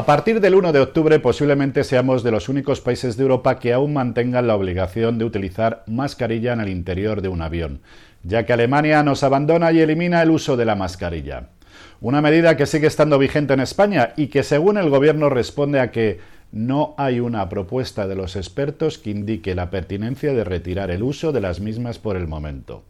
A partir del 1 de octubre posiblemente seamos de los únicos países de Europa que aún mantengan la obligación de utilizar mascarilla en el interior de un avión, ya que Alemania nos abandona y elimina el uso de la mascarilla. Una medida que sigue estando vigente en España y que según el Gobierno responde a que no hay una propuesta de los expertos que indique la pertinencia de retirar el uso de las mismas por el momento.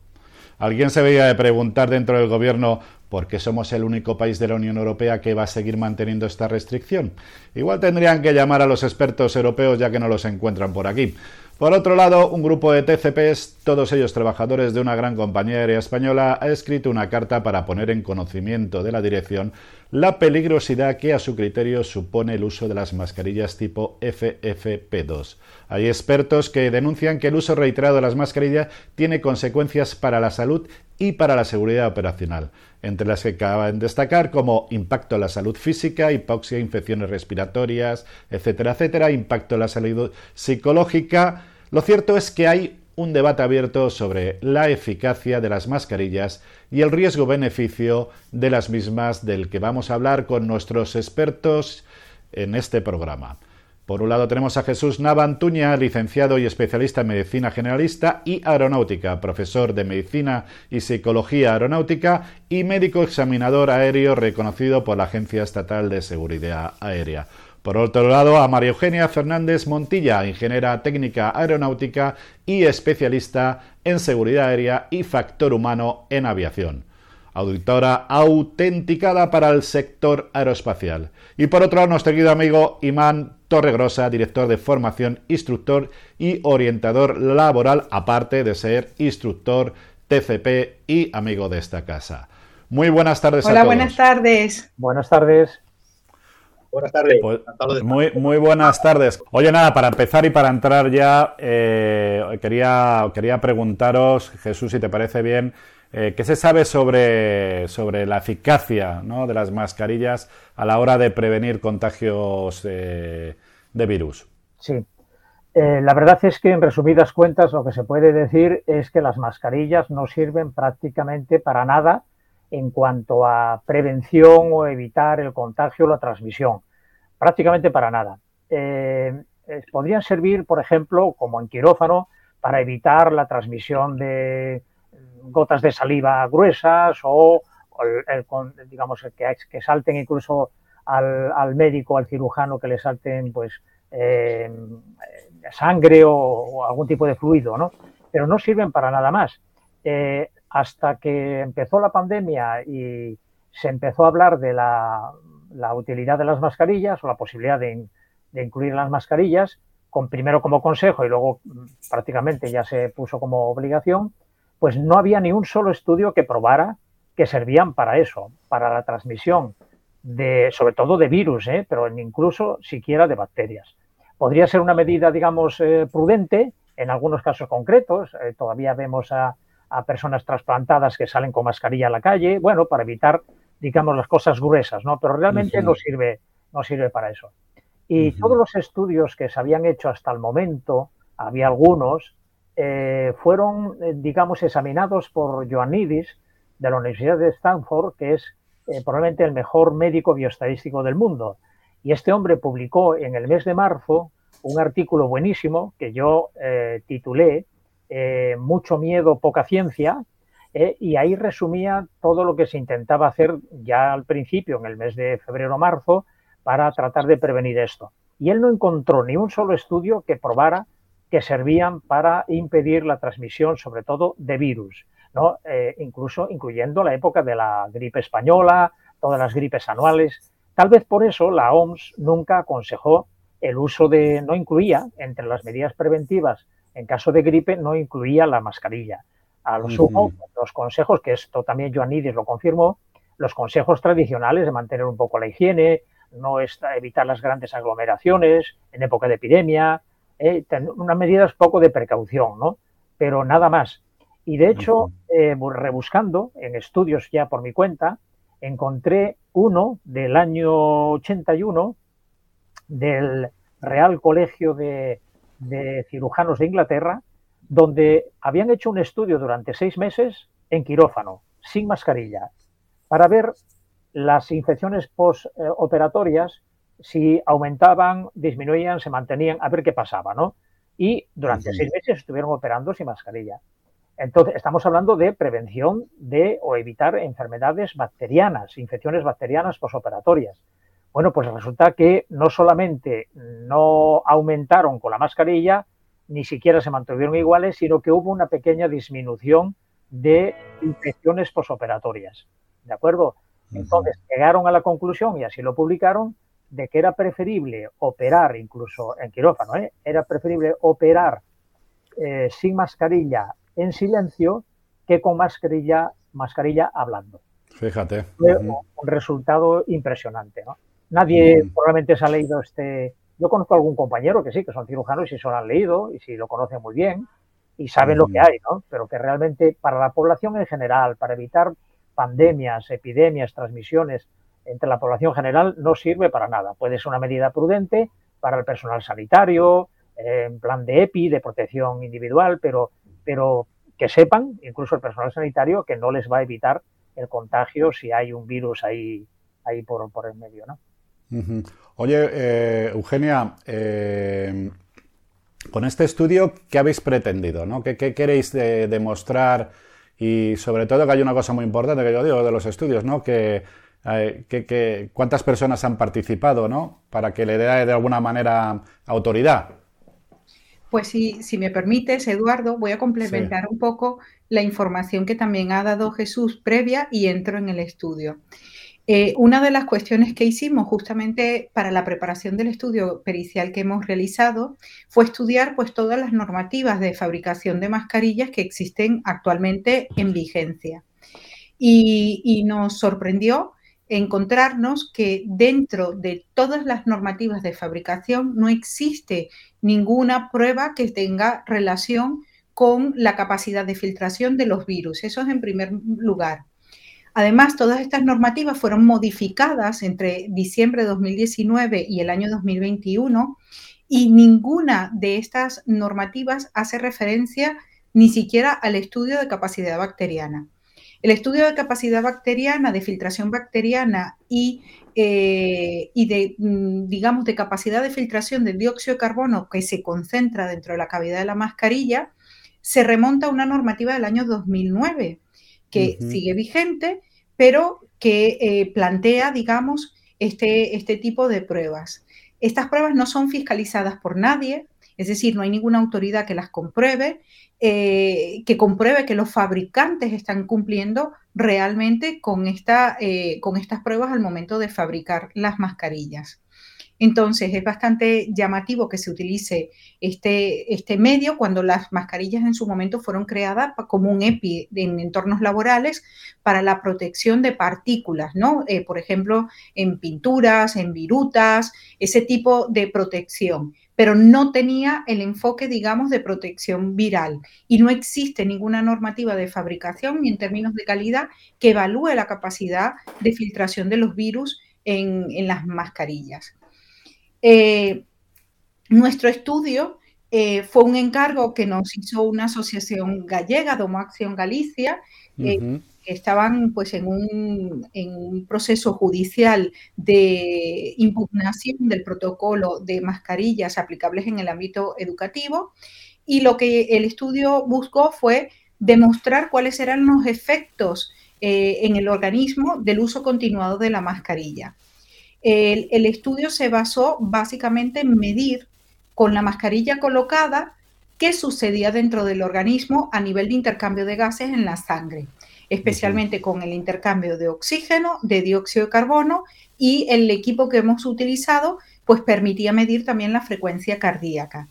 Alguien se veía de preguntar dentro del Gobierno por qué somos el único país de la Unión Europea que va a seguir manteniendo esta restricción. Igual tendrían que llamar a los expertos europeos ya que no los encuentran por aquí. Por otro lado, un grupo de TCPs, todos ellos trabajadores de una gran compañía aérea española, ha escrito una carta para poner en conocimiento de la dirección la peligrosidad que a su criterio supone el uso de las mascarillas tipo FFP2. Hay expertos que denuncian que el uso reiterado de las mascarillas tiene consecuencias para la salud y para la seguridad operacional, entre las que caben destacar como impacto en la salud física, hipoxia, infecciones respiratorias, etcétera, etcétera, impacto en la salud psicológica, lo cierto es que hay un debate abierto sobre la eficacia de las mascarillas y el riesgo-beneficio de las mismas del que vamos a hablar con nuestros expertos en este programa. Por un lado tenemos a Jesús Navantuña, licenciado y especialista en medicina generalista y aeronáutica, profesor de medicina y psicología aeronáutica y médico examinador aéreo reconocido por la Agencia Estatal de Seguridad Aérea. Por otro lado, a María Eugenia Fernández Montilla, ingeniera técnica aeronáutica y especialista en seguridad aérea y factor humano en aviación. Auditora autenticada para el sector aeroespacial. Y por otro lado, nuestro querido amigo Imán Torregrosa, director de formación, instructor y orientador laboral, aparte de ser instructor TCP y amigo de esta casa. Muy buenas tardes Hola, buenas tardes. Buenas tardes. Buenas tardes. Pues, muy, muy buenas tardes. Oye, nada, para empezar y para entrar ya, eh, quería, quería preguntaros, Jesús, si te parece bien, eh, ¿qué se sabe sobre, sobre la eficacia de las mascarillas a la hora de prevenir contagios de virus? Sí. Eh, la verdad es que, en resumidas cuentas, lo que se puede decir es que las mascarillas no sirven prácticamente para nada en cuanto a prevención o evitar el contagio o la transmisión. Prácticamente para nada. Eh, podrían servir, por ejemplo, como en quirófano, para evitar la transmisión de gotas de saliva gruesas o, digamos que, salten incluso al, médico, al cirujano, que le salten pues eh, sangre o, algún tipo de fluido, ¿no? Pero no sirven para nada más. Eh, hasta que empezó la pandemia y se empezó a hablar de la, utilidad de las mascarillas o la posibilidad de, incluir las mascarillas, con, primero como consejo y luego mm, prácticamente ya se puso como obligación, pues no había ni un solo estudio que probara que servían para eso, para la transmisión de, sobre todo de virus, ¿eh? pero incluso siquiera de bacterias. Podría ser una medida, digamos, eh, prudente en algunos casos concretos. Eh, todavía vemos a, a personas trasplantadas que salen con mascarilla a la calle, bueno, para evitar, digamos, las cosas gruesas, ¿no? Pero realmente no sirve, no sirve para eso. Y todos los estudios que se habían hecho hasta el momento, había algunos, eh, fueron, eh, digamos, examinados por Ioannidis de la Universidad de Stanford, que es eh, probablemente el mejor médico bioestadístico del mundo. Y este hombre publicó en el mes de marzo un artículo buenísimo que yo titulé mucho miedo, poca ciencia, y ahí resumía todo lo que se intentaba hacer ya al principio, en el mes de febrero-marzo, para tratar de prevenir esto. Y él no encontró ni un solo estudio que probara que servían para impedir la transmisión, sobre todo de virus, ¿no? Eh, incluso incluyendo la época de la gripe española, todas las gripes anuales. Tal vez por eso la OMS nunca aconsejó el uso de, no incluía entre las medidas preventivas en caso de gripe no incluía la mascarilla. A lo sumo, los consejos, que esto también Joanidis lo confirmó, los consejos tradicionales de mantener un poco la higiene, no evitar las grandes aglomeraciones en época de epidemia, eh, unas medidas poco de precaución, ¿no? Pero nada más. Y de hecho, eh, rebuscando en estudios ya por mi cuenta, encontré uno del año 81 del Real Colegio de de cirujanos de Inglaterra, donde habían hecho un estudio durante seis meses en quirófano, sin mascarilla, para ver las infecciones postoperatorias si aumentaban, disminuían, se mantenían, a ver qué pasaba, ¿no? Y durante seis meses estuvieron operando sin mascarilla. Entonces, estamos hablando de prevención de o evitar enfermedades bacterianas, infecciones bacterianas posoperatorias. Bueno, pues resulta que no solamente no aumentaron con la mascarilla, ni siquiera se mantuvieron iguales, sino que hubo una pequeña disminución de infecciones posoperatorias. ¿De acuerdo? Entonces llegaron a la conclusión, y así lo publicaron, de que era preferible operar, incluso en quirófano, ¿eh? era preferible operar eh, sin mascarilla en silencio que con mascarilla, mascarilla hablando. Fíjate. Fue un resultado impresionante. ¿no? Nadie probablemente se ha leído este. Yo conozco a algún compañero que sí, que son cirujanos y se lo han leído y si lo conocen muy bien y saben lo que hay, ¿no? Pero que realmente para la población en general, para evitar pandemias, epidemias, transmisiones entre la población general, no sirve para nada. Puede ser una medida prudente para el personal sanitario, en plan de EPI, de protección individual, pero, pero que sepan, incluso el personal sanitario, que no les va a evitar el contagio si hay un virus ahí, ahí por, por el medio, ¿no? Oye, eh, Eugenia, eh, con este estudio, ¿qué habéis pretendido? ¿no? ¿Qué, queréis demostrar? Y sobre todo que hay una cosa muy importante que yo digo de los estudios, ¿no? Que, eh, cuántas personas han participado, ¿no? Para que le dé de alguna manera autoridad. Pues si, si me permites, Eduardo, voy a complementar un poco la información que también ha dado Jesús previa y entro en el estudio. Eh, una de las cuestiones que hicimos justamente para la preparación del estudio pericial que hemos realizado fue estudiar pues todas las normativas de fabricación de mascarillas que existen actualmente en vigencia. Y, nos sorprendió encontrarnos que dentro de todas las normativas de fabricación no existe ninguna prueba que tenga relación con la capacidad de filtración de los virus. Eso es en primer lugar. Además, todas estas normativas fueron modificadas entre diciembre de 2019 y el año 2021 y ninguna de estas normativas hace referencia ni siquiera al estudio de capacidad bacteriana. El estudio de capacidad bacteriana, de filtración bacteriana y, eh, y de, mm, digamos, de capacidad de filtración del dióxido de carbono que se concentra dentro de la cavidad de la mascarilla, se remonta a una normativa del año 2009 que sigue vigente, pero que eh, plantea, digamos, este, este tipo de pruebas. Estas pruebas no son fiscalizadas por nadie, es decir, no hay ninguna autoridad que las compruebe, eh, que compruebe que los fabricantes están cumpliendo realmente eh, con estas pruebas al momento de fabricar las mascarillas. Entonces, es bastante llamativo que se utilice este, este medio cuando las mascarillas en su momento fueron creadas como un EPI en entornos laborales para la protección de partículas, ¿no? Eh, por ejemplo, en pinturas, en virutas, ese tipo de protección pero no tenía el enfoque, digamos, de protección viral. Y no existe ninguna normativa de fabricación ni en términos de calidad que evalúe la capacidad de filtración de los virus en, las mascarillas. Eh, nuestro estudio eh, fue un encargo que nos hizo una asociación gallega, Domo Acción Galicia, eh, estaban pues, en un, en, un, proceso judicial de impugnación del protocolo de mascarillas aplicables en el ámbito educativo. Y lo que el estudio buscó fue demostrar cuáles eran los efectos en el organismo del uso continuado de la mascarilla. El, estudio se basó básicamente en medir con la mascarilla colocada qué sucedía dentro del organismo a nivel de intercambio de gases en la sangre, especialmente con el intercambio de oxígeno, de dióxido de carbono y el equipo que hemos utilizado pues permitía medir también la frecuencia cardíaca.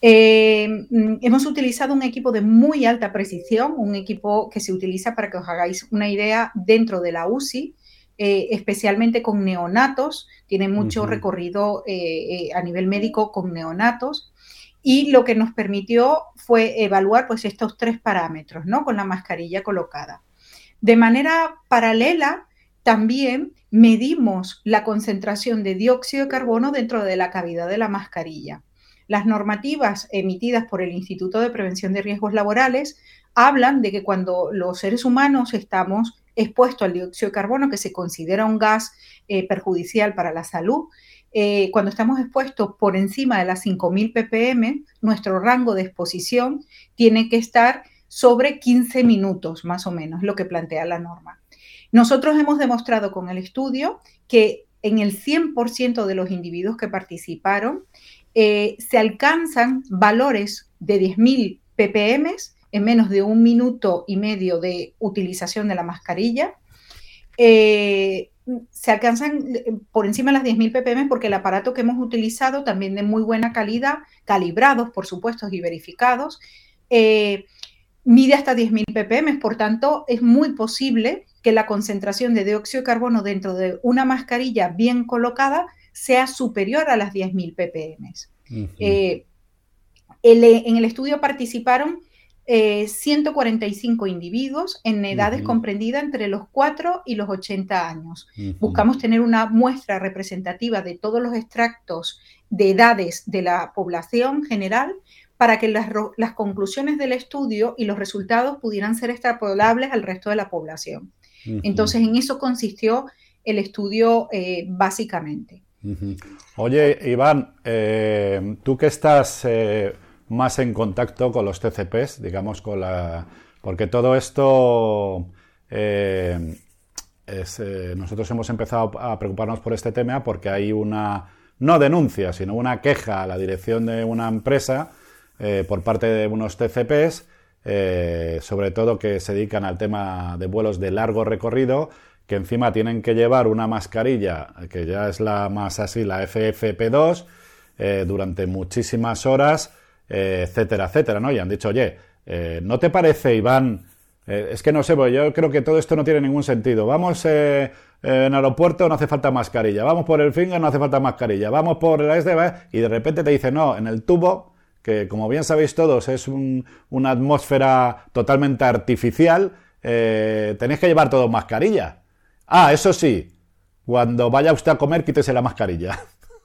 Eh, mm, hemos utilizado un equipo de muy alta precisión, un equipo que se utiliza para que os hagáis una idea dentro de la UCI, eh, especialmente con neonatos, tiene mucho recorrido eh, eh, a nivel médico con neonatos. Y lo que nos permitió fue evaluar pues, estos tres parámetros, ¿no? Con la mascarilla colocada. De manera paralela, también medimos la concentración de dióxido de carbono dentro de la cavidad de la mascarilla. Las normativas emitidas por el Instituto de Prevención de Riesgos Laborales hablan de que cuando los seres humanos estamos expuesto al dióxido de carbono, que se considera un gas eh, perjudicial para la salud, eh, cuando estamos expuestos por encima de las 5.000 ppm, nuestro rango de exposición tiene que estar sobre 15 minutos, más o menos, lo que plantea la norma. Nosotros hemos demostrado con el estudio que en el 100% de los individuos que participaron eh, se alcanzan valores de 10.000 ppm en menos de un minuto y medio de utilización de la mascarilla. Eh, se alcanzan eh, por encima de las 10.000 ppm porque el aparato que hemos utilizado también de muy buena calidad, calibrados, por supuesto, y verificados, eh, mide hasta 10.000 ppm. Por tanto, es muy posible que la concentración de dióxido de carbono dentro de una mascarilla bien colocada sea superior a las 10.000 ppm. en el estudio participaron 145 eh, individuos en edades comprendidas entre los 4 y los 80 años. Buscamos tener una muestra representativa de todos los extractos de edades de la población general para que las, conclusiones del estudio y los resultados pudieran ser extrapolables al resto de la población. Entonces, en eso consistió el estudio eh, básicamente. Oye, Iván, eh, tú que estás más en contacto con los TCPs, digamos, con la. Porque todo esto. Eh, eh, nosotros hemos empezado a preocuparnos por este tema porque hay una. No denuncia, sino una queja a la dirección de una empresa eh, por parte de unos TCPs, sobre todo que se dedican al tema de vuelos de largo recorrido, que encima tienen que llevar una mascarilla, que ya es la más así, la FFP2, durante muchísimas horas eh, etcétera, etcétera, ¿no? Y han dicho, oye, eh, ¿no te parece, Iván? Eh, es que no sé, yo creo que todo esto no tiene ningún sentido. Vamos en aeropuerto, no hace falta mascarilla. Vamos por el finger, no hace falta mascarilla. Vamos por la SDB y de repente te dice, no, en el tubo, que como bien sabéis todos es una atmósfera totalmente artificial, tenéis que llevar todo mascarilla. Ah, eso sí, cuando vaya usted a comer, quítese la mascarilla.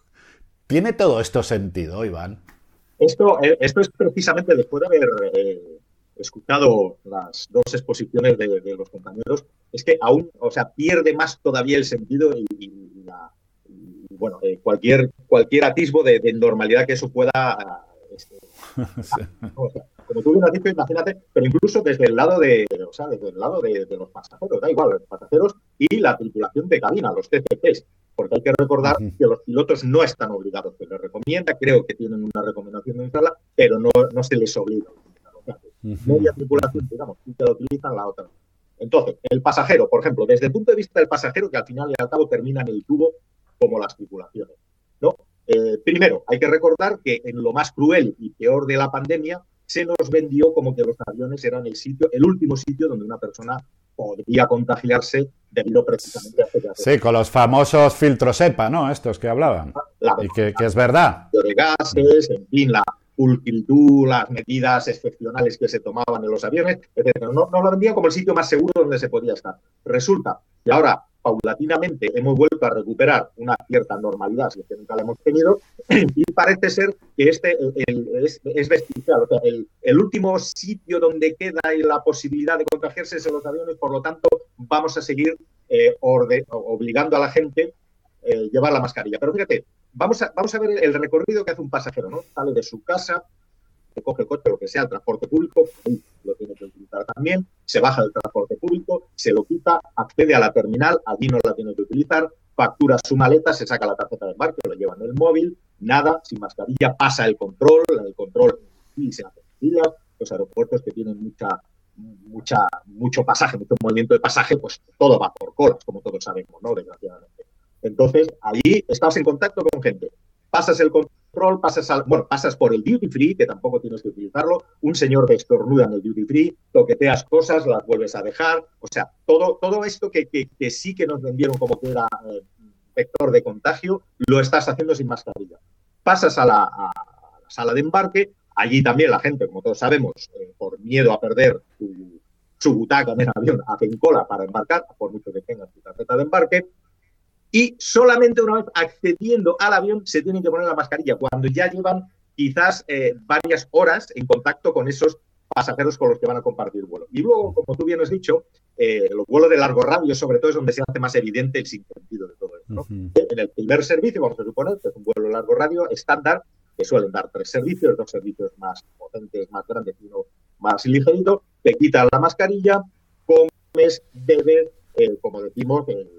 ¿Tiene todo esto sentido, Iván? Esto, eh, esto es precisamente después de haber eh, escuchado las dos exposiciones de, los compañeros, es que aún, o sea, pierde más todavía el sentido y, bueno, eh, cualquier, cualquier atisbo de, normalidad que eso pueda. Este, como tú bien has dicho, imagínate, pero incluso desde el lado de, o sea, desde el lado de, los pasajeros, da igual, los pasajeros y la tripulación de cabina, los TCPs porque hay que recordar que los pilotos no están obligados, se les recomienda, creo que tienen una recomendación de instalarla, pero no, no se les obliga. Media tripulación, digamos, si te la utilizan, la otra. Entonces, el pasajero, por ejemplo, desde el punto de vista del pasajero, que al final y al cabo termina en el tubo como las tripulaciones. ¿no? Eh, primero, hay que recordar que en lo más cruel y peor de la pandemia, se nos vendió como que los aviones eran el sitio, el último sitio donde una persona podría contagiarse debido precisamente a este Sí, con los famosos filtros EPA, ¿no? Estos que hablaban. y que, es verdad. De gases, en fin, la pulcritud, las medidas excepcionales que se tomaban en los aviones, etc. No, no lo vendían como el sitio más seguro donde se podía estar. Resulta que ahora paulatinamente hemos vuelto a recuperar una cierta normalidad, si es que nunca la hemos tenido, y parece ser que este es, es, el, último sitio donde queda la posibilidad de contagiarse es en los aviones, por lo tanto, vamos a seguir eh, obligando a la gente eh, llevar la mascarilla. Pero fíjate, vamos a, vamos a ver el recorrido que hace un pasajero, ¿no? Sale de su casa, coge el coche, lo que sea, el transporte público, lo tiene que utilizar también, se baja del transporte público, se lo quita, accede a la terminal, allí no la tiene que utilizar, factura su maleta, se saca la tarjeta de embarque, lo lleva en el móvil, nada, sin mascarilla, pasa el control, el control y se hace los aeropuertos que tienen mucha mucha mucho pasaje, mucho movimiento de pasaje, pues todo va por colas, como todos sabemos, ¿no? Desgraciadamente. Entonces, allí estás en contacto con gente. Pasas el pasas al, bueno, pasas por el duty free, que tampoco tienes que utilizarlo, un señor te estornuda en el duty free, toqueteas cosas, las vuelves a dejar, o sea, todo, todo esto que, que, sí que nos vendieron como que era eh, vector de contagio, lo estás haciendo sin mascarilla. Pasas a la, sala de embarque, allí también la gente, como todos sabemos, eh, por miedo a perder su, su butaca en el avión, hacen cola para embarcar, por mucho que tengas tu tarjeta de embarque, y solamente una vez accediendo al avión se tienen que poner la mascarilla, cuando ya llevan quizás eh, varias horas en contacto con esos pasajeros con los que van a compartir vuelo. Y luego, como tú bien has dicho, eh, los vuelos de largo radio, sobre todo, es donde se hace más evidente el sinsentido de todo esto. En el primer servicio, vamos a suponer que es un vuelo largo radio estándar, que suelen dar tres servicios, dos servicios más potentes, más grandes y uno más ligerito, te quitas la mascarilla, comes, bebes, eh, como decimos, el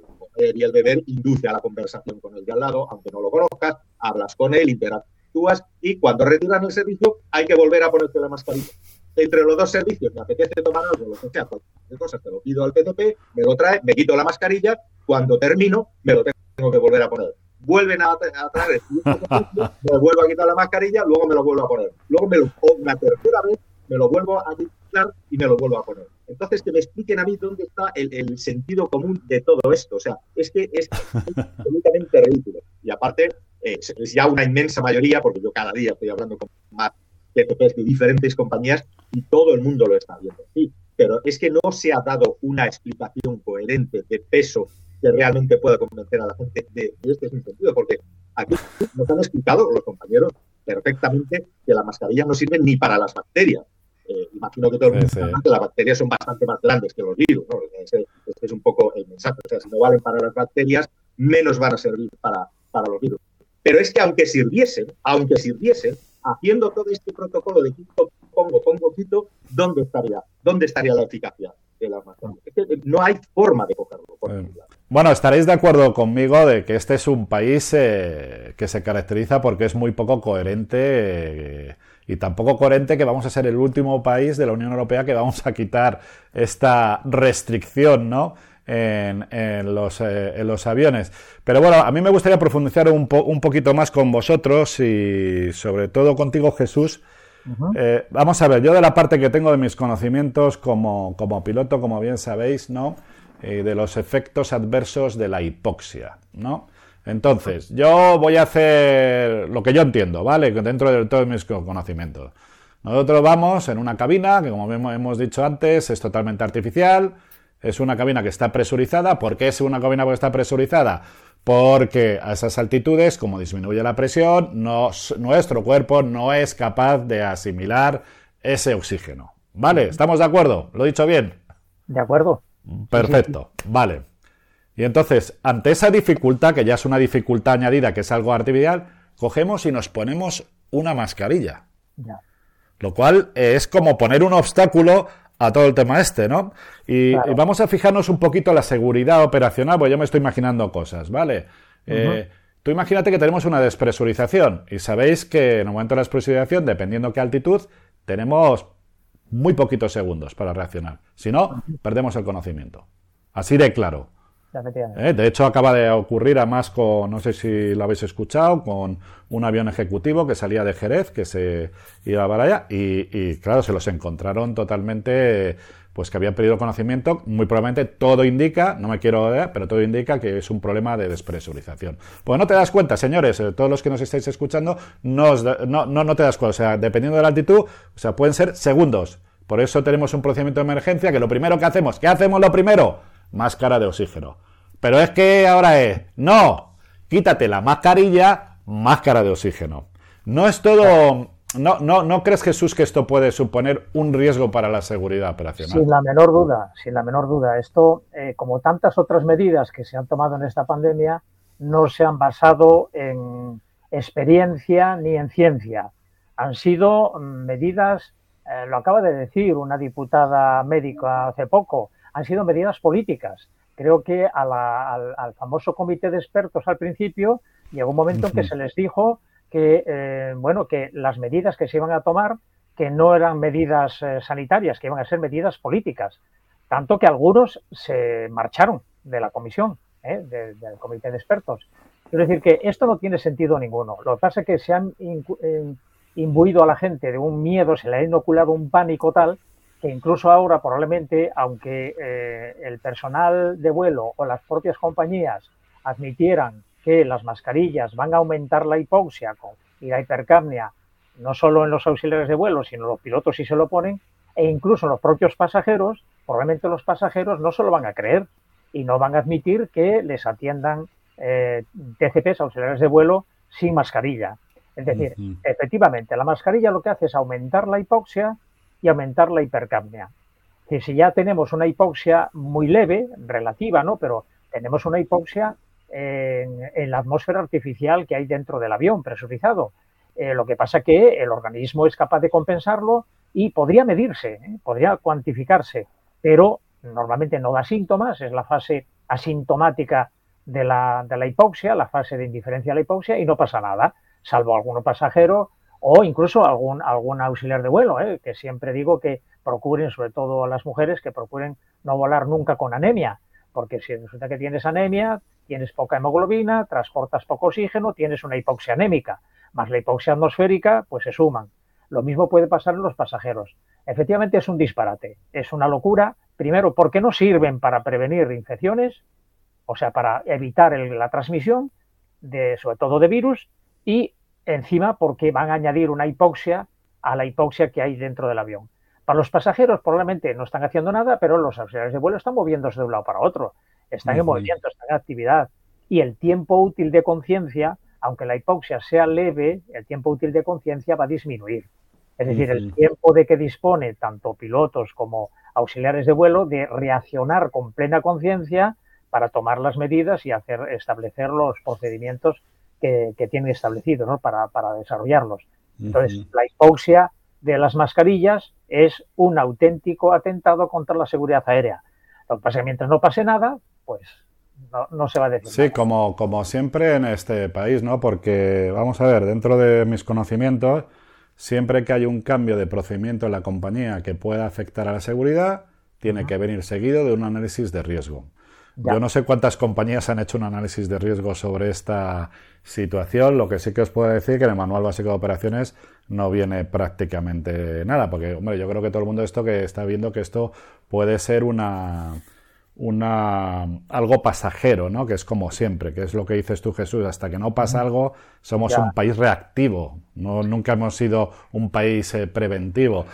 y el beber induce a la conversación con el de al lado, aunque no lo conozcas, hablas con él, interactúas y cuando retiran el servicio hay que volver a ponerte la mascarilla entre los dos servicios me apetece tomar algo, lo que sea, cualquier cosa, te lo pido al PTP, me lo trae, me quito la mascarilla, cuando termino me lo tengo que volver a poner. Vuelven a, traer el me vuelvo a quitar la mascarilla, luego me lo vuelvo a poner. Luego me lo una tercera vez, me lo vuelvo a quitar y me lo vuelvo a poner. Entonces, que me expliquen a mí dónde está el, sentido común de todo esto. O sea, es que es absolutamente ridículo. Y aparte, es, ya una inmensa mayoría, porque yo cada día estoy hablando con más de diferentes compañías y todo el mundo lo está viendo. Sí, pero es que no se ha dado una explicación coherente de peso que realmente pueda convencer a la gente de, este sentido, porque aquí nos han explicado los compañeros perfectamente que la mascarilla no sirve ni para las bacterias. Eh, imagino que todo el mundo sabe que las bacterias son bastante más grandes que los virus. ¿no? Ese, es un poco el mensaje. O sea, si no valen para las bacterias, menos van a servir para, para los virus. Pero es que aunque sirviesen, aunque sirviesen, haciendo todo este protocolo de quito, pongo, pongo, quito, ¿dónde estaría? ¿Dónde estaría la eficacia de las no hay forma de cogerlo. bueno, estaréis de acuerdo conmigo de que este es un país eh, que se caracteriza porque es muy poco coherente eh, y tampoco coherente que vamos a ser el último país de la Unión Europea que vamos a quitar esta restricción, ¿no? en, los, eh, en, los, aviones. Pero bueno, a mí me gustaría profundizar un, un poquito más con vosotros y sobre todo contigo, Jesús. Eh, vamos a ver, yo de la parte que tengo de mis conocimientos como, como piloto, como bien sabéis, ¿no? Eh, de los efectos adversos de la hipoxia, ¿no? Entonces, yo voy a hacer lo que yo entiendo, ¿vale? Dentro de todos mis conocimientos. Nosotros vamos en una cabina que, como hemos dicho antes, es totalmente artificial, es una cabina que está presurizada. ¿Por qué es una cabina que está presurizada? Porque a esas altitudes, como disminuye la presión, nuestro cuerpo no es capaz de asimilar ese oxígeno. ¿Vale? ¿Estamos de acuerdo? ¿Lo he dicho bien? De acuerdo. Perfecto. Vale. Y entonces, ante esa dificultad, que ya es una dificultad añadida, que es algo artificial, cogemos y nos ponemos una mascarilla. Ya. Lo cual es como poner un obstáculo a todo el tema este, ¿no? Y, vamos a fijarnos un poquito en la seguridad operacional, porque yo me estoy imaginando cosas, ¿vale? Eh, tú imagínate que tenemos una despresurización y sabéis que en el momento de la despresurización, dependiendo qué altitud, tenemos muy poquitos segundos para reaccionar. Si no, perdemos el conocimiento. Así de claro. Eh, de hecho, acaba de ocurrir además con, no sé si lo habéis escuchado, con un avión ejecutivo que salía de Jerez, que se iba para allá, y, claro, se los encontraron totalmente, pues que habían perdido conocimiento. Muy probablemente todo indica, no me quiero, ver, pero todo indica que es un problema de despresurización. Pues no te das cuenta, señores, eh, todos los que nos estáis escuchando, no, no, no te das cuenta. O sea, dependiendo de la altitud, o sea, pueden ser segundos. Por eso tenemos un procedimiento de emergencia que lo primero que hacemos, ¿qué hacemos lo primero? Máscara de oxígeno. Pero es que ahora es, no, quítate la mascarilla, máscara de oxígeno. No es todo, no, no, ¿no crees Jesús que esto puede suponer un riesgo para la seguridad operacional? Sin la menor duda, sin la menor duda. Esto, eh, como tantas otras medidas que se han tomado en esta pandemia, no se han basado en experiencia ni en ciencia. Han sido medidas, eh, lo acaba de decir una diputada médica hace poco, han sido medidas políticas. Creo que al, famoso comité de expertos al principio llegó un momento en que se les dijo que, eh, bueno, que las medidas que se iban a tomar que no eran medidas eh, sanitarias, que iban a ser medidas políticas. Tanto que algunos se marcharon de la comisión, ¿eh? del comité de expertos. Quiero decir que esto no tiene sentido ninguno. Lo que pasa es que se han imbuido a la gente de un miedo, se le ha inoculado un pánico tal que incluso ahora probablemente, aunque eh, el personal de vuelo o las propias compañías admitieran que las mascarillas van a aumentar la hipoxia y la hipercapnia, no solo en los auxiliares de vuelo, sino los pilotos si se lo ponen, e incluso los propios pasajeros, probablemente los pasajeros no se lo van a creer y no van a admitir que les atiendan eh, TCPs, auxiliares de vuelo, sin mascarilla. Es decir, efectivamente, la mascarilla lo que hace es aumentar la hipoxia y aumentar la hipercapnia. Que si ya tenemos una hipoxia muy leve, relativa, ¿no? Pero tenemos una hipoxia en, la atmósfera artificial que hay dentro del avión presurizado. Eh, lo que pasa que el organismo es capaz de compensarlo y podría medirse, ¿eh? podría cuantificarse, pero normalmente no da síntomas, es la fase asintomática de la, de la hipoxia, la fase de indiferencia a la hipoxia, y no pasa nada, salvo alguno pasajero o incluso algún, algún auxiliar de vuelo, ¿eh? que siempre digo que procuren, sobre todo a las mujeres, que procuren no volar nunca con anemia, porque si resulta que tienes anemia, tienes poca hemoglobina, transportas poco oxígeno, tienes una hipoxia anémica, más la hipoxia atmosférica, pues se suman. Lo mismo puede pasar en los pasajeros. Efectivamente es un disparate, es una locura. Primero, porque no sirven para prevenir infecciones, o sea, para evitar la transmisión, de, sobre todo de virus, y encima porque van a añadir una hipoxia a la hipoxia que hay dentro del avión. Para los pasajeros probablemente no están haciendo nada, pero los auxiliares de vuelo están moviéndose de un lado para otro están en movimiento, están en actividad. Y el tiempo útil de conciencia, aunque la hipoxia sea leve, el tiempo útil de conciencia va a disminuir. Es decir, el tiempo de que dispone tanto pilotos como auxiliares de vuelo de reaccionar con plena conciencia para tomar las medidas y hacer establecer los procedimientos que, tienen establecidos para, desarrollarlos. Entonces, la hipoxia de las mascarillas es un auténtico atentado contra la seguridad aérea. Lo que pasa es que mientras no pase nada, pues no, se va a decir. Sí, Como, como siempre en este país, ¿no? Porque, vamos a ver, dentro de mis conocimientos, siempre que hay un cambio de procedimiento en la compañía que pueda afectar a la seguridad, tiene que venir seguido de un análisis de riesgo. Yo no sé cuántas compañías han hecho un análisis de riesgo sobre esta situación. Lo que sí que os puedo decir que en el manual básico de operaciones no viene prácticamente nada, porque hombre, yo creo que todo el mundo esto que está viendo que esto puede ser una una, algo pasajero, ¿no? Que es como siempre, que es lo que dices tú, Jesús. Hasta que no pasa algo, somos un país reactivo. No, nunca hemos sido un país eh, preventivo.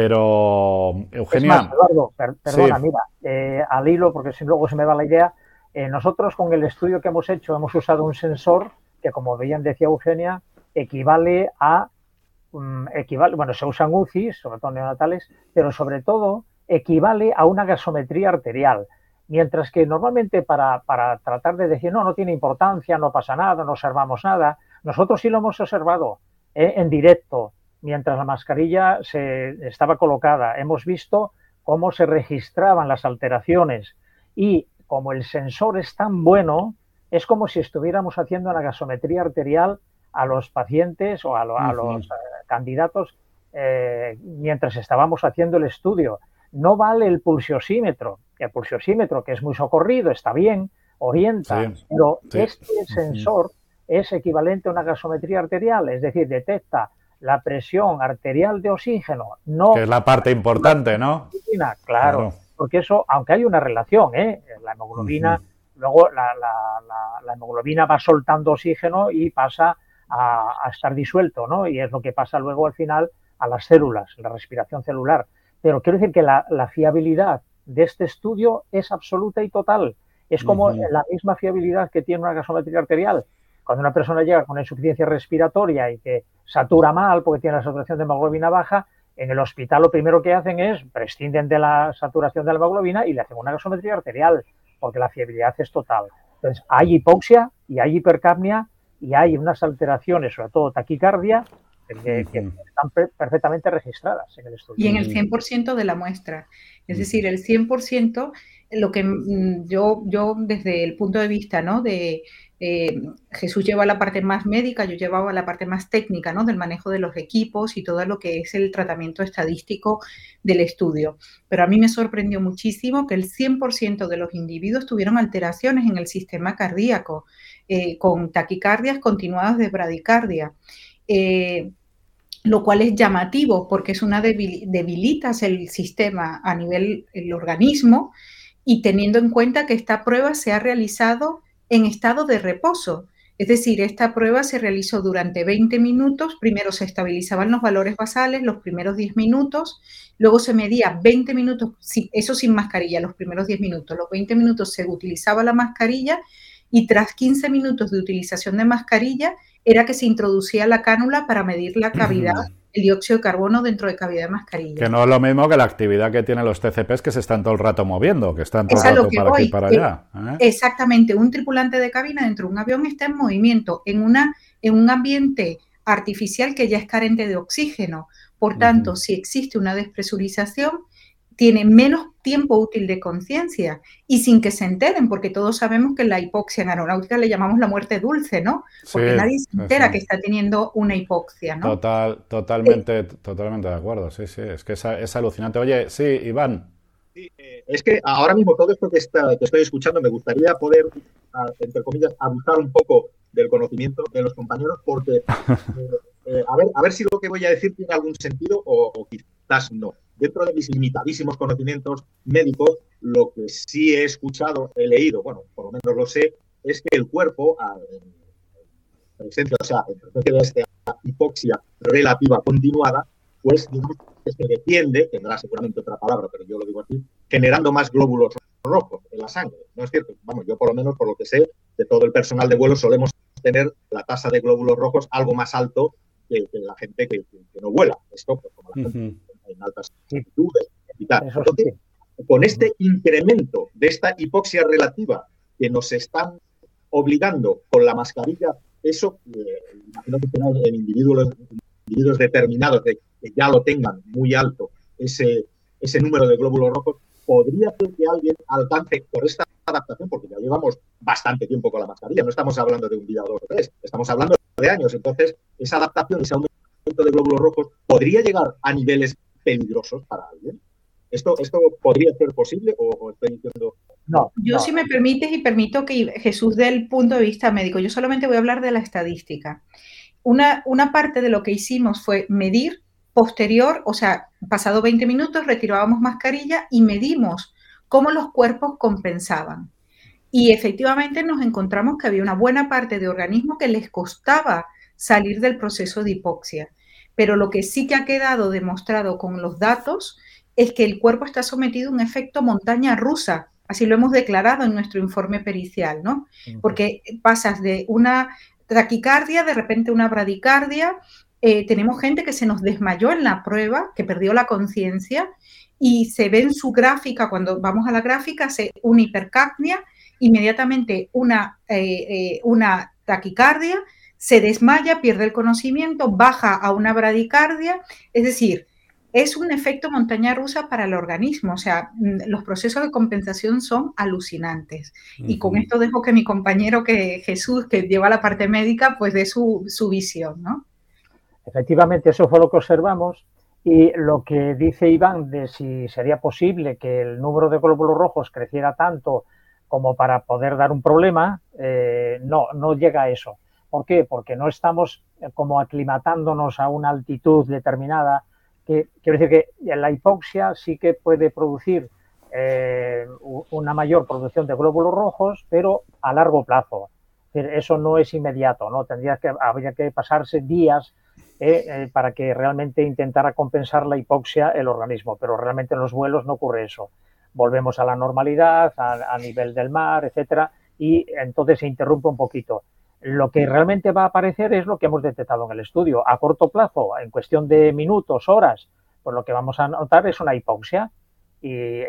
Pero, Eugenia. Eduardo, perdona, mira, eh, al hilo, porque si luego se me va la idea, eh, nosotros con el estudio que hemos hecho hemos usado un sensor que, como veían, decía Eugenia, equivale a. Mm, equivale, bueno, se usan UCIs, sobre todo neonatales, pero sobre todo equivale a una gasometría arterial. Mientras que normalmente para, tratar de decir, no, no tiene importancia, no pasa nada, no observamos nada, nosotros sí lo hemos observado ¿eh? en directo, mientras la mascarilla se estaba colocada. Hemos visto cómo se registraban las alteraciones y como el sensor es tan bueno, es como si estuviéramos haciendo una gasometría arterial a los pacientes o a, los eh, candidatos eh, mientras estábamos haciendo el estudio. No vale el pulsiosímetro, el pulsiosímetro, que es muy socorrido, está bien, orienta, pero este sensor es equivalente a una gasometría arterial, es decir, detecta la presión arterial de oxígeno, no... Que es la parte importante, ¿no? Claro, porque eso, aunque hay una relación, ¿eh? La hemoglobina, luego la, hemoglobina va soltando oxígeno y pasa a, a, estar disuelto, ¿no? Y es lo que pasa luego al final a las células, la respiración celular. Pero quiero decir que la, fiabilidad de este estudio es absoluta y total. Es como la misma fiabilidad que tiene una gasometría arterial. Cuando una persona llega con insuficiencia respiratoria y que satura mal porque tiene la saturación de hemoglobina baja, en el hospital lo primero que hacen es prescinden de la saturación de la hemoglobina y le hacen una gasometría arterial, porque la fiabilidad es total. Entonces, hay hipoxia y hay hipercapnia y hay unas alteraciones, sobre todo taquicardia, que, están perfectamente registradas en el estudio. Y en el 100% de la muestra. Es decir, el 100%, lo que mm, yo, yo desde el punto de vista ¿no? de eh, Jesús lleva la parte más médica, yo llevaba la parte más técnica ¿no? del manejo de los equipos y todo lo que es el tratamiento estadístico del estudio. Pero a mí me sorprendió muchísimo que el 100% de los individuos tuvieron alteraciones en el sistema cardíaco, eh, con taquicardias continuadas de bradicardia. Eh, lo cual es llamativo porque es una debilitas el sistema a nivel el organismo y teniendo en cuenta que esta prueba se ha realizado en estado de reposo. Es decir, esta prueba se realizó durante 20 minutos, primero se estabilizaban los valores basales los primeros 10 minutos, luego se medía 20 minutos, eso sin mascarilla, los primeros 10 minutos, los 20 minutos se utilizaba la mascarilla y tras 15 minutos de utilización de mascarilla era que se introducía la cánula para medir la cavidad el dióxido de carbono dentro de cavidad de mascarilla. Que no es lo mismo que la actividad que tienen los TCPs que se están todo el rato moviendo, que están todo el rato para aquí y para allá. ¿eh? Exactamente, un tripulante de cabina dentro de un avión está en movimiento, en, una, en un ambiente artificial que ya es carente de oxígeno. Por tanto, si existe una despresurización, tiene menos tiempo útil de conciencia y sin que se enteren, porque todos sabemos que la hipoxia en aeronáutica le llamamos la muerte dulce, ¿no? Porque nadie se entera que está teniendo una hipoxia, ¿no? Total, totalmente, eh, totalmente de acuerdo, sí, sí, es que es, alucinante. Oye, sí, Iván. Sí, eh, es que ahora mismo todo esto que, estoy escuchando me gustaría poder, entre comillas, abusar un poco del conocimiento de los compañeros, porque eh, a, ver, a ver si lo que voy a decir tiene algún sentido o quizás no dentro de mis limitadísimos conocimientos médicos, lo que sí he escuchado, he leído, bueno, por lo menos lo sé, es que el cuerpo, en presencia, o sea, en presencia de esta hipoxia relativa continuada, pues se defiende, tendrá seguramente otra palabra, pero yo lo digo así, generando más glóbulos rojos en la sangre. ¿No es cierto? Vamos, yo por lo menos por lo que sé, de todo el personal de vuelo solemos tener la tasa de glóbulos rojos algo más alto que, la gente que, no vuela. Esto, pues, como la gente en altas altitudes y tal. con este incremento de esta hipoxia relativa que nos están obligando con la mascarilla, eso, eh, imagino que en individuos, individuos determinados de, que ya lo tengan muy alto ese, ese número de glóbulos rojos, podría ser que alguien alcance por esta adaptación, porque ya llevamos bastante tiempo con la mascarilla, no estamos hablando de un día, dos o tres, estamos hablando de años, entonces esa adaptación, ese aumento de glóbulos rojos podría llegar a niveles peligrosos para alguien. ¿Esto, esto podría ser posible o, estoy diciendo... No. Yo si me permites y permito que Jesús dé el punto de vista médico, yo solamente voy a hablar de la estadística. Una, una parte de lo que hicimos fue medir posterior, o sea, pasado 20 minutos retirábamos mascarilla y medimos cómo los cuerpos compensaban. Y efectivamente nos encontramos que había una buena parte de organismos que les costaba salir del proceso de hipoxia. Pero lo que sí que ha quedado demostrado con los datos es que el cuerpo está sometido a un efecto montaña rusa. Así lo hemos declarado en nuestro informe pericial, ¿no? Porque pasas de una taquicardia, de repente una bradicardia. Eh, tenemos gente que se nos desmayó en la prueba, que perdió la conciencia y se ve en su gráfica, cuando vamos a la gráfica, se una hipercapnia, inmediatamente una, eh, eh, una taquicardia, se desmaya, pierde el conocimiento, baja a una bradicardia, es decir, es un efecto montaña rusa para el organismo, o sea, mm, los procesos de compensación son alucinantes. Y con esto dejo que mi compañero que Jesús, que lleva la parte médica, pues dé su, su visión, ¿no? Efectivamente, eso fue lo que observamos. Y lo que dice Iván de si sería posible que el número de glóbulos rojos creciera tanto como para poder dar un problema, eh, no, no llega a eso. ¿Por qué? Porque no estamos eh, como aclimatándonos a una altitud determinada. Que, quiero decir que la hipoxia sí que puede producir eh, una mayor producción de glóbulos rojos, pero a largo plazo. eso no es inmediato, ¿no? Tendría que, habría que pasarse días eh, para que realmente intentara compensar la hipoxia el organismo, pero realmente en los vuelos no ocurre eso. Volvemos a la normalidad, a, a nivel del mar, etcétera, y entonces se interrumpe un poquito. Lo que realmente va a aparecer es lo que hemos detectado en el estudio. A corto plazo, en cuestión de minutos, horas, pues lo que vamos a notar es una hipoxia y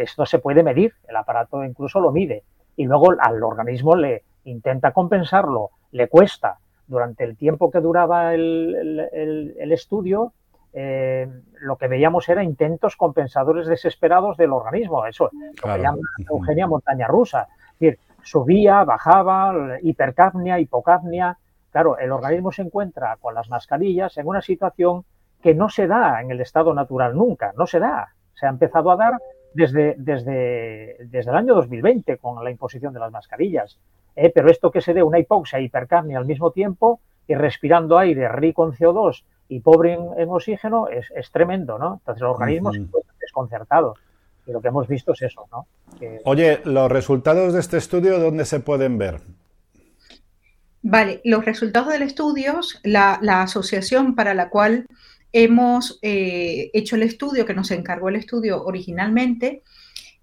esto se puede medir, el aparato incluso lo mide y luego al organismo le intenta compensarlo, le cuesta. Durante el tiempo que duraba el, estudio, eh, lo que veíamos era intentos compensadores desesperados del organismo. Eso lo que llama Eugenia montaña rusa. Es decir, subía, bajaba, hipercapnia, hipocapnia. Claro, el organismo se encuentra con las mascarillas en una situación que no se da en el estado natural nunca, no se da. Se ha empezado a dar desde, desde, desde el año 2020 con la imposición de las mascarillas. Eh, pero esto que se dé una hipoxia e hipercapnia al mismo tiempo y respirando aire rico en CO2 y pobre en, oxígeno es, tremendo, ¿no? Entonces el organismo se encuentra desconcertado. Y lo que hemos visto es eso, ¿no? Oye, los resultados de este estudio, ¿dónde se pueden ver? Vale, los resultados del estudio, la, asociación para la cual hemos eh, hecho el estudio, que nos encargó el estudio originalmente,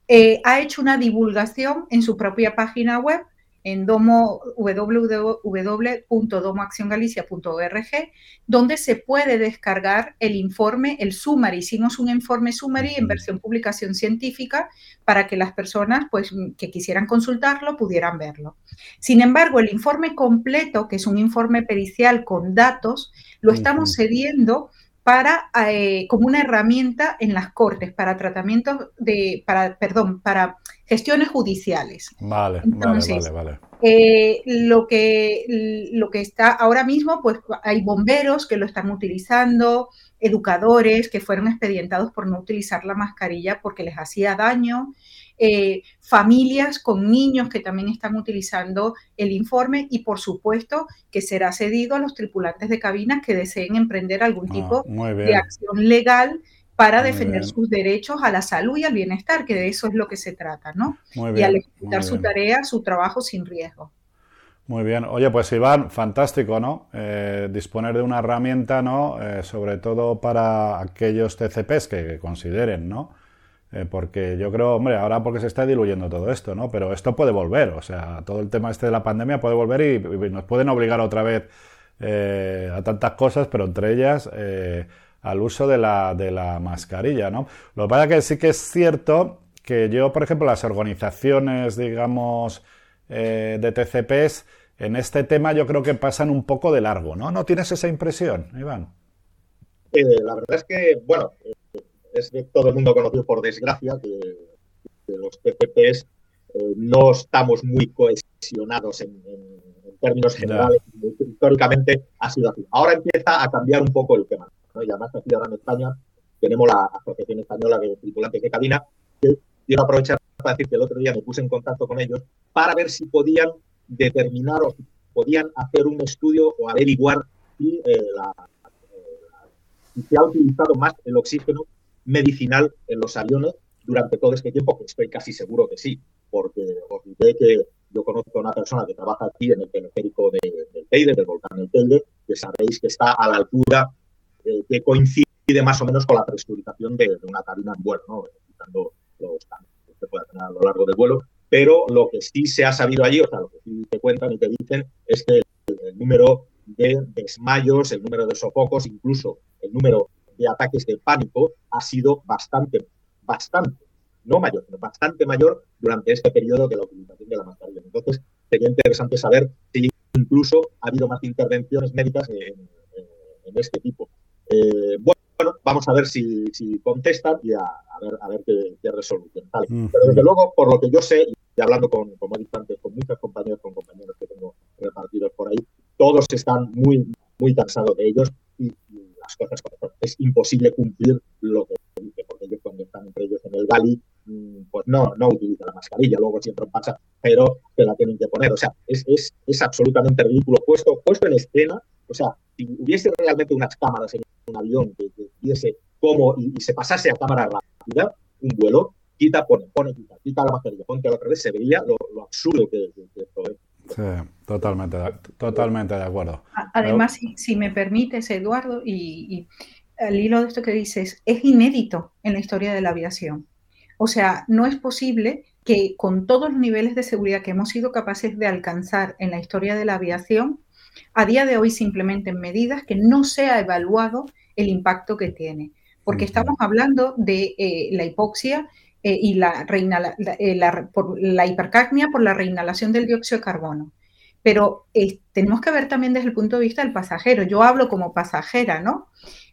eh, ha hecho una divulgación en su propia página web en domo, www.domoacciongalicia.org, donde se puede descargar el informe, el summary. Hicimos un informe summary en versión publicación científica para que las personas pues, que quisieran consultarlo pudieran verlo. Sin embargo, el informe completo, que es un informe pericial con datos, lo estamos cediendo para, eh, como una herramienta en las cortes para tratamientos de, para, perdón, para gestiones judiciales. Vale, vale, vale, vale. Eh, lo, que, lo que está ahora mismo, pues hay bomberos que lo están utilizando, educadores que fueron expedientados por no utilizar la mascarilla porque les hacía daño, eh, familias con niños que también están utilizando el informe y por supuesto que será cedido a los tripulantes de cabinas que deseen emprender algún ah, tipo de acción legal para defender sus derechos a la salud y al bienestar, que de eso es lo que se trata, ¿no? y al ejecutar su tarea, su trabajo sin riesgo. Muy bien. Oye, pues Iván, fantástico, ¿no? Eh, disponer de una herramienta, ¿no? Eh, sobre todo para aquellos TCPs que consideren, ¿no? Eh, porque yo creo, hombre, ahora porque se está diluyendo todo esto, ¿no? Pero esto puede volver, o sea, todo el tema este de la pandemia puede volver y, nos pueden obligar otra vez eh, a tantas cosas, pero entre ellas eh, al uso de la, de la mascarilla, ¿no? Lo que pasa es que sí que es cierto que yo, por ejemplo, las organizaciones, digamos, de TCPs, en este tema yo creo que pasan un poco de largo, ¿no? ¿No tienes esa impresión, Iván? la verdad es que, bueno, es de todo el mundo conocido por desgracia que, los TCPs eh, no estamos muy cohesionados en, términos generales. Históricamente ha sido así. Ahora empieza a cambiar un poco el tema. ¿no? Y además aquí ahora en España tenemos la Asociación Española de Tripulantes de Cabina, que quiero aprovechar para decir que el otro día me puse en contacto con ellos para ver si podían determinar o si podían hacer un estudio o averiguar si, eh, si se ha utilizado más el oxígeno medicinal en los aviones durante todo este tiempo, que estoy casi seguro que sí, porque os diré que yo conozco a una persona que trabaja aquí en el teleférico de, del Teide, del volcán del Teide, que sabéis que está a la altura eh, que coincide más o menos con la presurización de, una cabina en vuelo, ¿no? quitando los cambios que se puede tener a lo largo del vuelo. Pero lo que sí se ha sabido allí, o sea, lo que sí te cuentan y te dicen, es que el número de desmayos, el número de sofocos, incluso el número de ataques de pánico ha sido bastante, bastante, no mayor, pero bastante mayor durante este periodo de la utilización de la mascarilla. Entonces, sería interesante saber si incluso ha habido más intervenciones médicas en, este tipo. Eh, bueno, vamos a ver si, contestan y a, ver, a ver qué, resolución. Pero desde luego, por lo que yo sé, y hablando con, como he dicho antes, con muchos compañeros, con compañeros que tengo repartidos por ahí, todos están muy, muy cansados de ellos y cosas Es imposible cumplir lo que dice, porque ellos cuando están entre ellos en el Gali, mm, pues no, no utilizan la mascarilla, luego siempre pasa, pero se la tienen que poner. O sea, es, es, es absolutamente ridículo. Puesto, puesto en escena, o sea, si hubiese realmente unas cámaras en un avión que, viese cómo y, se pasase a cámara rápida, un vuelo, quita, pone, pone, quita, quita la mascarilla, ponte a la otra vez, se vería lo, absurdo que, que es. Sí, totalmente, totalmente de acuerdo. Además, si, me permites, Eduardo, y, al hilo de esto que dices, es inédito en la historia de la aviación. O sea, no es posible que con todos los niveles de seguridad que hemos sido capaces de alcanzar en la historia de la aviación, a día de hoy se implementen medidas que no se ha evaluado el impacto que tiene. Porque estamos hablando de eh, la hipoxia eh, y la, eh, la, por la hipercapnia por la reinhalación del dióxido de carbono. Pero eh, tenemos que ver también desde el punto de vista del pasajero. Yo hablo como pasajera, ¿no?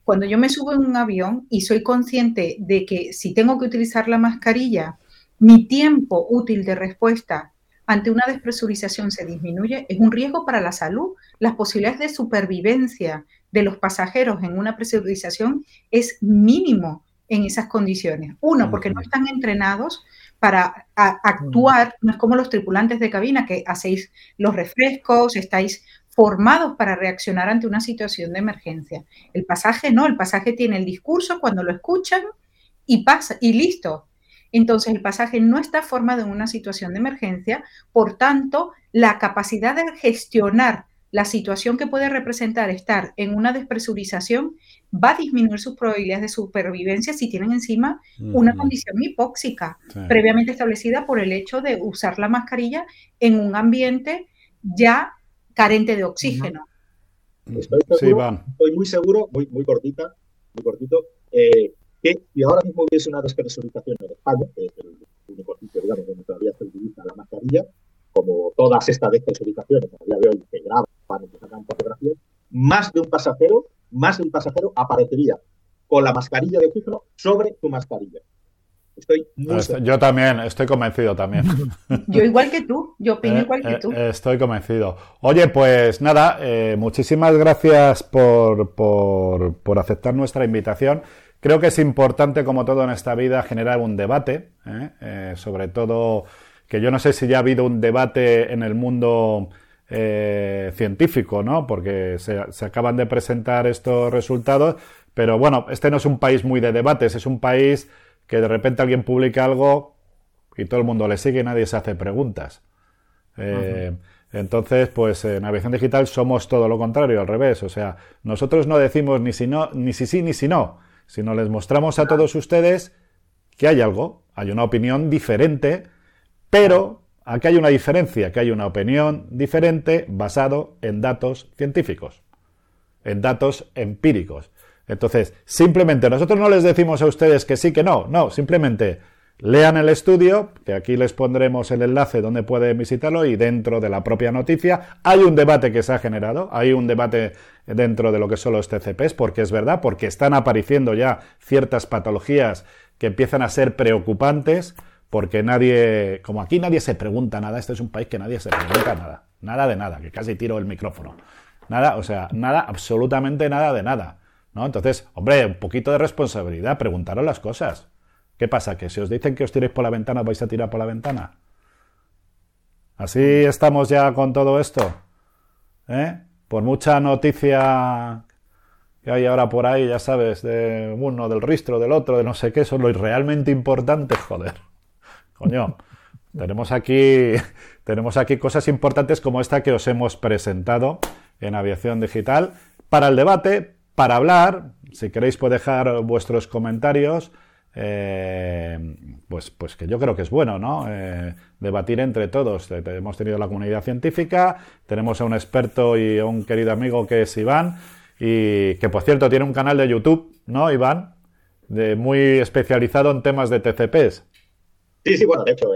Cuando yo me subo en un avión y soy consciente de que si tengo que utilizar la mascarilla, mi tiempo útil de respuesta ante una despresurización se disminuye, es un riesgo para la salud. Las posibilidades de supervivencia de los pasajeros en una presurización es mínimo en esas condiciones. Uno, porque no están entrenados para actuar, no es como los tripulantes de cabina que hacéis los refrescos, estáis formados para reaccionar ante una situación de emergencia. El pasaje no, el pasaje tiene el discurso cuando lo escuchan y pasa y listo. Entonces el pasaje no está formado en una situación de emergencia, por tanto, la capacidad de gestionar la situación que puede representar estar en una despresurización va a disminuir sus probabilidades de supervivencia si tienen encima una condición hipóxica previamente establecida por el hecho de usar la mascarilla en un ambiente ya carente de oxígeno. Estoy, estoy muy seguro, muy, muy cortita, muy cortito, eh, que si ahora mismo hubiese una despresurización en España, que es el único sitio, digamos, donde todavía se utiliza la mascarilla, como todas estas despresurizaciones a día de hoy se graban sacan fotografías, más de un pasajero, más de un pasajero aparecería con la mascarilla de oxígeno sobre su mascarilla. Estoy yo también, estoy convencido también. Yo igual que tú, yo opino eh, igual que eh, tú. estoy convencido. Oye, pues nada, eh, muchísimas gracias por, por, aceptar nuestra invitación. Creo que es importante, como todo en esta vida, generar un debate, sobre todo que yo no sé si ya ha habido un debate en el mundo científico, ¿no? Porque se, se acaban de presentar estos resultados, pero bueno, este no es un país muy de debates, es un país que de repente alguien publica algo y todo el mundo le sigue y nadie se hace preguntas. Eh, entonces, pues en aviación digital somos todo lo contrario, al revés. O sea, nosotros no decimos ni si no, ni si sí, ni si no, sino les mostramos a todos ustedes que hay algo, hay una opinión diferente, pero aquí hay una diferencia, que hay una opinión diferente basado en datos científicos, en datos empíricos. Entonces, simplemente nosotros no les decimos a ustedes que sí, que no, no, simplemente lean el estudio, que aquí les pondremos el enlace donde pueden visitarlo y dentro de la propia noticia hay un debate que se ha generado, hay un debate dentro de lo que son los TCPs, porque es verdad, porque están apareciendo ya ciertas patologías que empiezan a ser preocupantes, porque nadie, como aquí nadie se pregunta nada, este es un país que nadie se pregunta nada, nada de nada, que casi tiro el micrófono, nada, o sea, nada, absolutamente nada de nada. ¿no? Entonces, hombre, un poquito de responsabilidad, preguntaros las cosas. ¿Qué pasa? ¿Que si os dicen que os tiréis por la ventana, vais a tirar por la ventana? Así estamos ya con todo esto. ¿Eh? Por mucha noticia que hay ahora por ahí, ya sabes, de uno, del ristro, del otro, de no sé qué, son lo realmente importante, joder. Coño, tenemos aquí, tenemos aquí cosas importantes como esta que os hemos presentado en Aviación Digital para el debate, para hablar. Si queréis, puede dejar vuestros comentarios. Eh, pues, pues que yo creo que es bueno, ¿no? Eh, debatir entre todos. Hemos tenido la comunidad científica, tenemos a un experto y a un querido amigo que es Iván, y que por cierto tiene un canal de YouTube, ¿no, Iván? De, muy especializado en temas de TCPs. Sí, sí, bueno, de hecho,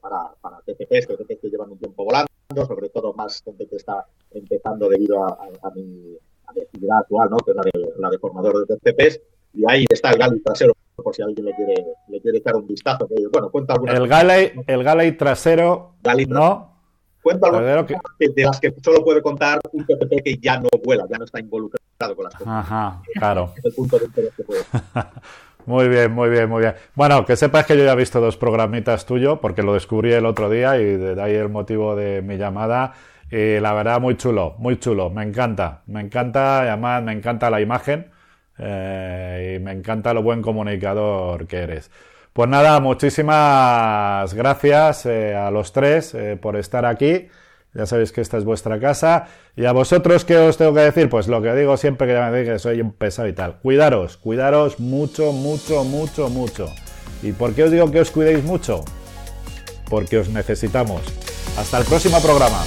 para, para TCPs, que, llevan un tiempo volando, sobre todo más gente que está empezando debido a mi actividad actual, ¿no? que es la de, la de formador de TCPs, y ahí está el Galley trasero, por si alguien le quiere, le quiere echar un vistazo. bueno, cuenta el Galley, el Galley trasero, ¿no? Cuenta algunas que... de las que solo puede contar un TCP que ya no vuela, ya no está involucrado con las cosas. Ajá, claro. es el punto de interés que puede. Muy bien, muy bien, muy bien. Bueno, que sepas que yo ya he visto dos programitas tuyos, porque lo descubrí el otro día y de ahí el motivo de mi llamada. Y la verdad, muy chulo, muy chulo. Me encanta, me encanta, además me encanta la imagen eh, y me encanta lo buen comunicador que eres. Pues nada, muchísimas gracias eh, a los tres eh, por estar aquí. Ya sabéis que esta es vuestra casa. Y a vosotros, ¿qué os tengo que decir? Pues lo que digo siempre que me que soy un pesado y tal. Cuidaros, cuidaros mucho, mucho, mucho, mucho. ¿Y por qué os digo que os cuidéis mucho? Porque os necesitamos. Hasta el próximo programa.